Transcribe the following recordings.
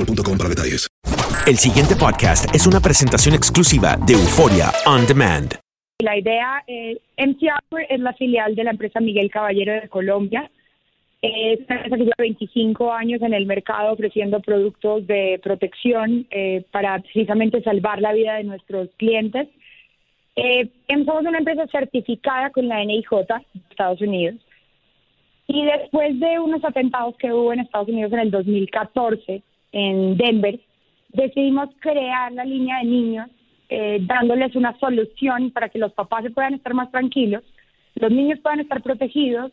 boostmobile.com para detalles. El siguiente podcast es una presentación exclusiva de Euforia On Demand. La idea, eh, MC Hour es la filial de la empresa Miguel Caballero de Colombia. Es una empresa que lleva 25 años en el mercado ofreciendo productos de protección eh, para precisamente salvar la vida de nuestros clientes. Eh, somos una empresa certificada con la NIJ de Estados Unidos. Y después de unos atentados que hubo en Estados Unidos en el 2014, en Denver, decidimos crear la línea de niños eh, dándoles una solución para que los papás se puedan estar más tranquilos, los niños puedan estar protegidos,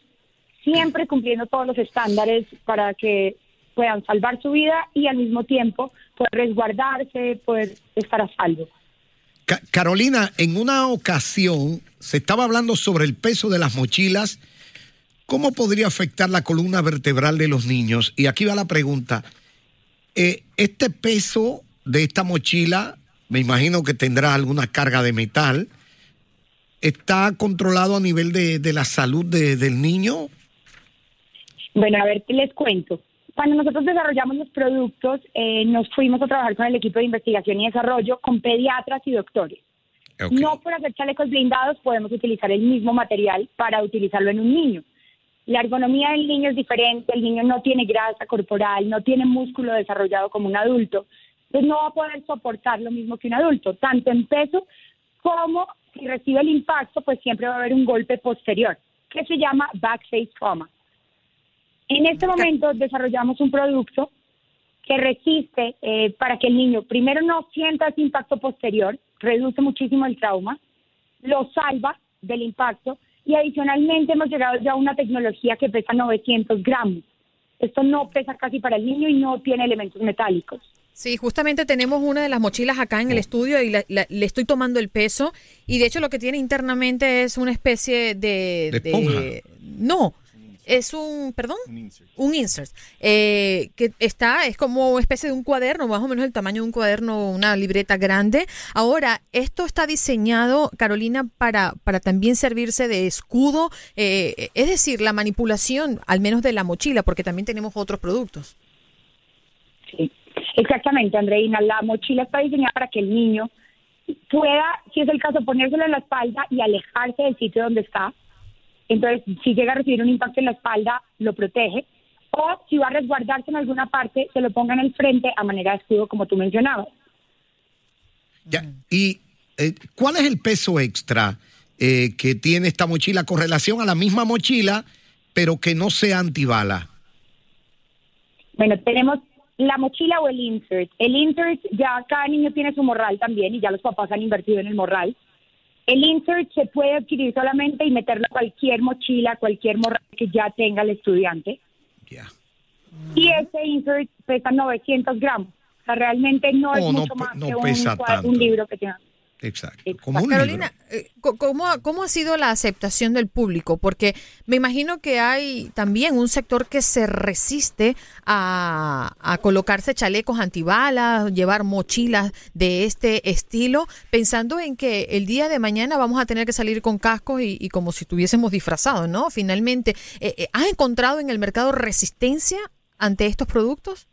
siempre cumpliendo todos los estándares para que puedan salvar su vida y al mismo tiempo poder resguardarse, poder estar a salvo. Ca- Carolina, en una ocasión se estaba hablando sobre el peso de las mochilas, cómo podría afectar la columna vertebral de los niños. Y aquí va la pregunta. Eh, este peso de esta mochila, me imagino que tendrá alguna carga de metal, ¿está controlado a nivel de, de la salud de- del niño? Bueno, a ver, ¿qué les cuento? Cuando nosotros desarrollamos los productos, eh, nos fuimos a trabajar con el equipo de investigación y desarrollo con pediatras y doctores. No por hacer chalecos blindados podemos utilizar el mismo material para utilizarlo en un niño. La ergonomía del niño es diferente, el niño no tiene grasa corporal, no tiene músculo desarrollado como un adulto, entonces no va a poder soportar lo mismo que un adulto, tanto en peso como si recibe el impacto, pues siempre va a haber un golpe posterior, que se llama backface trauma. En este momento desarrollamos un producto que resiste eh, para que el niño primero no sienta ese impacto posterior, reduce muchísimo el trauma, lo salva del impacto y adicionalmente hemos llegado ya a una tecnología que pesa 900 gramos. Esto no pesa casi para el niño y no tiene elementos metálicos. Sí, justamente tenemos una de las mochilas acá en el estudio y la- la- le estoy tomando el peso y de hecho lo que tiene internamente es una especie de... ¿De esponja? no, es un, perdón, un insert, eh, que está, es como una especie de un cuaderno, más o menos el tamaño de un cuaderno, una libreta grande. Ahora, esto está diseñado, Carolina, para, para también servirse de escudo, eh, es decir, la manipulación, al menos de la mochila, porque también tenemos otros productos. Sí, exactamente, Andreina. La mochila está diseñada para que el niño pueda, si es el caso, ponérselo en la espalda y alejarse del sitio donde está. Entonces, si llega a recibir un impacto en la espalda, lo protege. O si va a resguardarse en alguna parte, se lo ponga en el frente a manera de escudo, como tú mencionabas. Ya, ¿Y eh, cuál es el peso extra eh, que tiene esta mochila con relación a la misma mochila, pero que no sea antibala? Bueno, tenemos la mochila o el insert. El insert ya cada niño tiene su morral también y ya los papás han invertido en el morral. El insert se puede adquirir solamente y meterlo a cualquier mochila, cualquier morral que ya tenga el estudiante. Y ese insert pesa 900 gramos. O sea, realmente no es Oh, no mucho más no que un, pesa cua- tanto. un libro que tenga. Exacto. Como un Carolina, eh, ¿cómo, ha- ¿cómo ha sido la aceptación del público? Porque me imagino que hay también un sector que se resiste a, a colocarse chalecos antibalas, llevar mochilas de este estilo, pensando en que el día de mañana vamos a tener que salir con cascos y, y como si estuviésemos disfrazados, ¿no? Finalmente, eh, eh, ¿has encontrado en el mercado resistencia ante estos productos?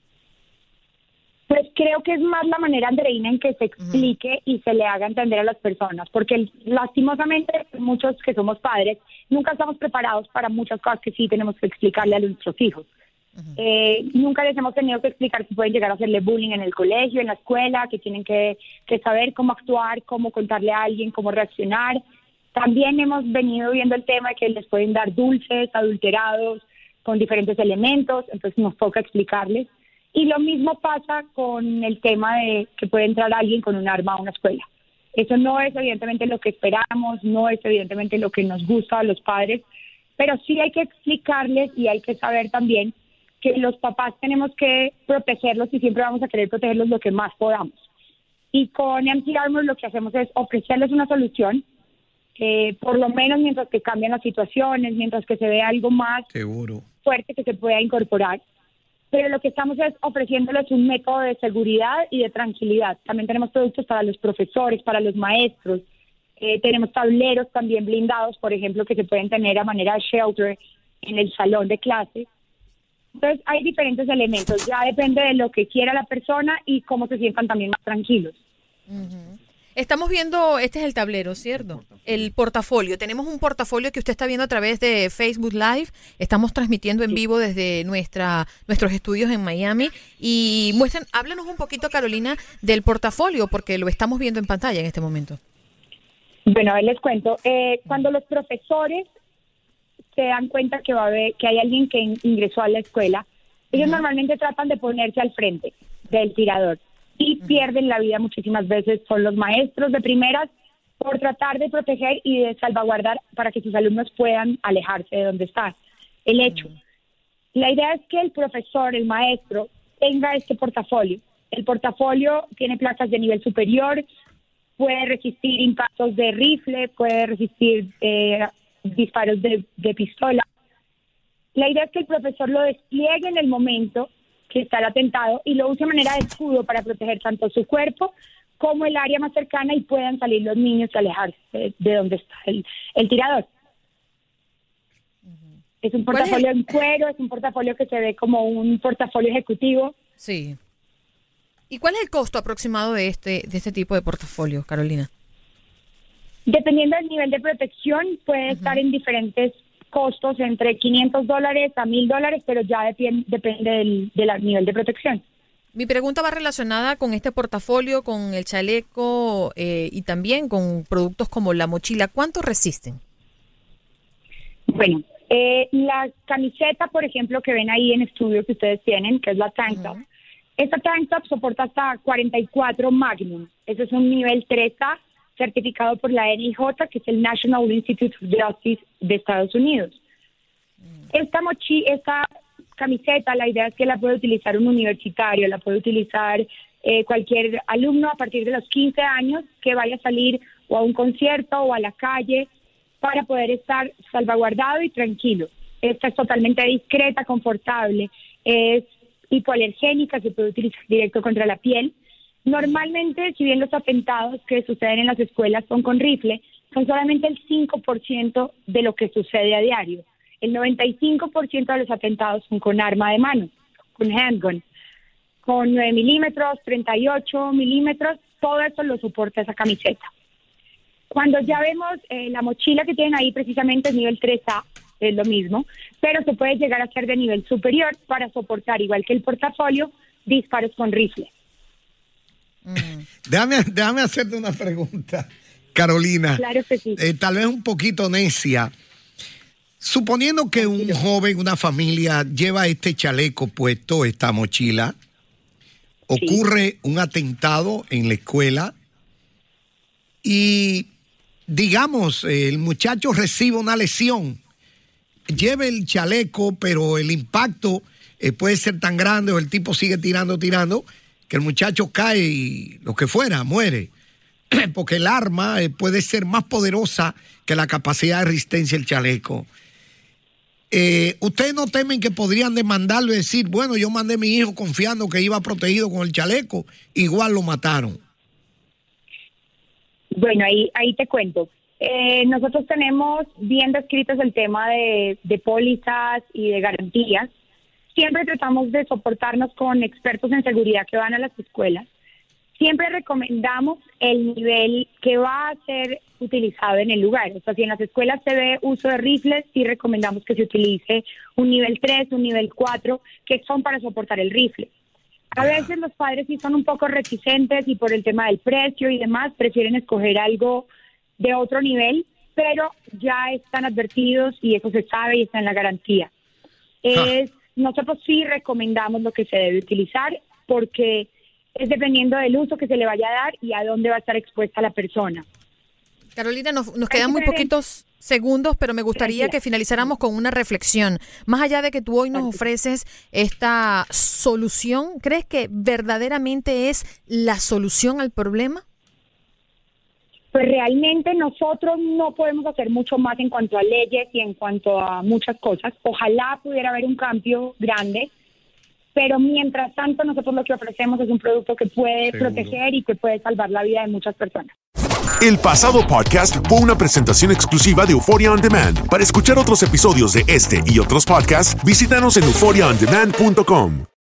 Pues creo que es más la manera, Andreina, en que se explique y se le haga entender a las personas, porque lastimosamente muchos que somos padres nunca estamos preparados para muchas cosas que sí tenemos que explicarle a nuestros hijos. Eh, nunca les hemos tenido que explicar si pueden llegar a hacerle bullying en el colegio, en la escuela, que tienen que, que saber cómo actuar, cómo contarle a alguien, cómo reaccionar. También hemos venido viendo el tema de que les pueden dar dulces adulterados con diferentes elementos, entonces nos toca explicarles. Y lo mismo pasa con el tema de que puede entrar alguien con un arma a una escuela. Eso no es evidentemente lo que esperamos, no es evidentemente lo que nos gusta a los padres, pero sí hay que explicarles y hay que saber también que los papás tenemos que protegerlos y siempre vamos a querer protegerlos lo que más podamos. Y con MC Armor lo que hacemos es ofrecerles una solución, eh, por lo menos mientras que cambian las situaciones, mientras que se ve algo más Seguro. fuerte que se pueda incorporar. Pero lo que estamos es ofreciéndoles un método de seguridad y de tranquilidad. También tenemos productos para los profesores, para los maestros. Eh, tenemos tableros también blindados, por ejemplo, que se pueden tener a manera de shelter en el salón de clase. Entonces, hay diferentes elementos. Ya depende de lo que quiera la persona y cómo se sientan también más tranquilos. Estamos viendo, este es el tablero, ¿cierto? El portafolio. Tenemos un portafolio que usted está viendo a través de Facebook Live. Estamos transmitiendo en vivo desde nuestra, nuestros estudios en Miami. Y muestren, háblanos un poquito, Carolina, del portafolio, porque lo estamos viendo en pantalla en este momento. Bueno, a ver, les cuento. Eh, cuando los profesores se dan cuenta que va a haber, que hay alguien que in- ingresó a la escuela, ellos normalmente tratan de ponerse al frente del tirador y pierden la vida muchísimas veces. Son los maestros de primeras por tratar de proteger y de salvaguardar para que sus alumnos puedan alejarse de donde está el hecho. La idea es que el profesor, el maestro, tenga este portafolio. El portafolio tiene placas de nivel superior, puede resistir impactos de rifle, puede resistir eh, disparos de, de pistola. La idea es que el profesor lo despliegue en el momento que está el atentado y lo use de manera de escudo para proteger tanto su cuerpo como el área más cercana y puedan salir los niños y alejarse de, de donde está el, el tirador. Es un ¿Cuál es portafolio en cuero, es un portafolio que se ve como un portafolio ejecutivo. Sí. ¿Y cuál es el costo aproximado de este, de este tipo de portafolio, Carolina? Dependiendo del nivel de protección, puede estar en diferentes costos, entre 500 dólares a 1000 dólares, pero ya depien- depende del, del nivel de protección. Mi pregunta va relacionada con este portafolio, con el chaleco eh, y también con productos como la mochila. ¿Cuánto resisten? Bueno, eh, la camiseta, por ejemplo, que ven ahí en estudio que ustedes tienen, que es la tank top, esta tank top soporta hasta 44 Magnum. Ese es un nivel 3A certificado por la NIJ, que es el National Institute of Justice de Estados Unidos. Esta mochi esta camiseta, la idea es que la puede utilizar un universitario, la puede utilizar eh, cualquier alumno a partir de los 15 años que vaya a salir o a un concierto o a la calle para poder estar salvaguardado y tranquilo. Esta es totalmente discreta, confortable, es hipoalergénica, se puede utilizar directo contra la piel. Normalmente, si bien los atentados que suceden en las escuelas son con rifle, son solamente el 5% de lo que sucede a diario. El 95% de los atentados son con arma de mano, con handgun, con 9 milímetros, 38 milímetros, todo eso lo soporta esa camiseta. Cuando ya vemos eh, la mochila que tienen ahí, precisamente es nivel 3A, es lo mismo, pero se puede llegar a ser de nivel superior para soportar, igual que el portafolio, disparos con rifle. Déjame, déjame hacerte una pregunta, Carolina. Claro que sí. Eh, tal vez un poquito necia. Suponiendo que un joven, una familia lleva este chaleco puesto, esta mochila, ocurre un atentado en la escuela y, digamos, el muchacho recibe una lesión, lleve el chaleco, pero el impacto eh, puede ser tan grande o el tipo sigue tirando, tirando, que el muchacho cae y lo que fuera, muere. Porque el arma eh, puede ser más poderosa que la capacidad de resistencia del chaleco. Eh, ¿Ustedes no temen que podrían demandarlo y decir, bueno, yo mandé a mi hijo confiando que iba protegido con el chaleco, igual lo mataron? Bueno, ahí, ahí te cuento. Eh, nosotros tenemos bien descritos el tema de, de pólizas y de garantías. Siempre tratamos de soportarnos con expertos en seguridad que van a las escuelas. Siempre recomendamos el nivel que va a ser utilizado en el lugar. O sea, si en las escuelas se ve uso de rifles, sí recomendamos que se utilice un nivel 3, un nivel 4, que son para soportar el rifle. A veces los padres sí son un poco reticentes y por el tema del precio y demás prefieren escoger algo de otro nivel, pero ya están advertidos y eso se sabe y está en la garantía. Es, nosotros sí recomendamos lo que se debe utilizar porque es dependiendo del uso que se le vaya a dar y a dónde va a estar expuesta la persona. Carolina, nos, quedan muy poquitos segundos, pero me gustaría que finalizáramos con una reflexión. Más allá de que tú hoy nos ofreces esta solución, ¿crees que verdaderamente es la solución al problema? Pues realmente nosotros no podemos hacer mucho más en cuanto a leyes y en cuanto a muchas cosas. Ojalá pudiera haber un cambio grande, pero mientras tanto nosotros lo que ofrecemos es un producto que puede proteger y que puede salvar la vida de muchas personas. El pasado podcast fue una presentación exclusiva de Euphoria On Demand. Para escuchar otros episodios de este y otros podcasts, visítanos en euphoriaondemand.com.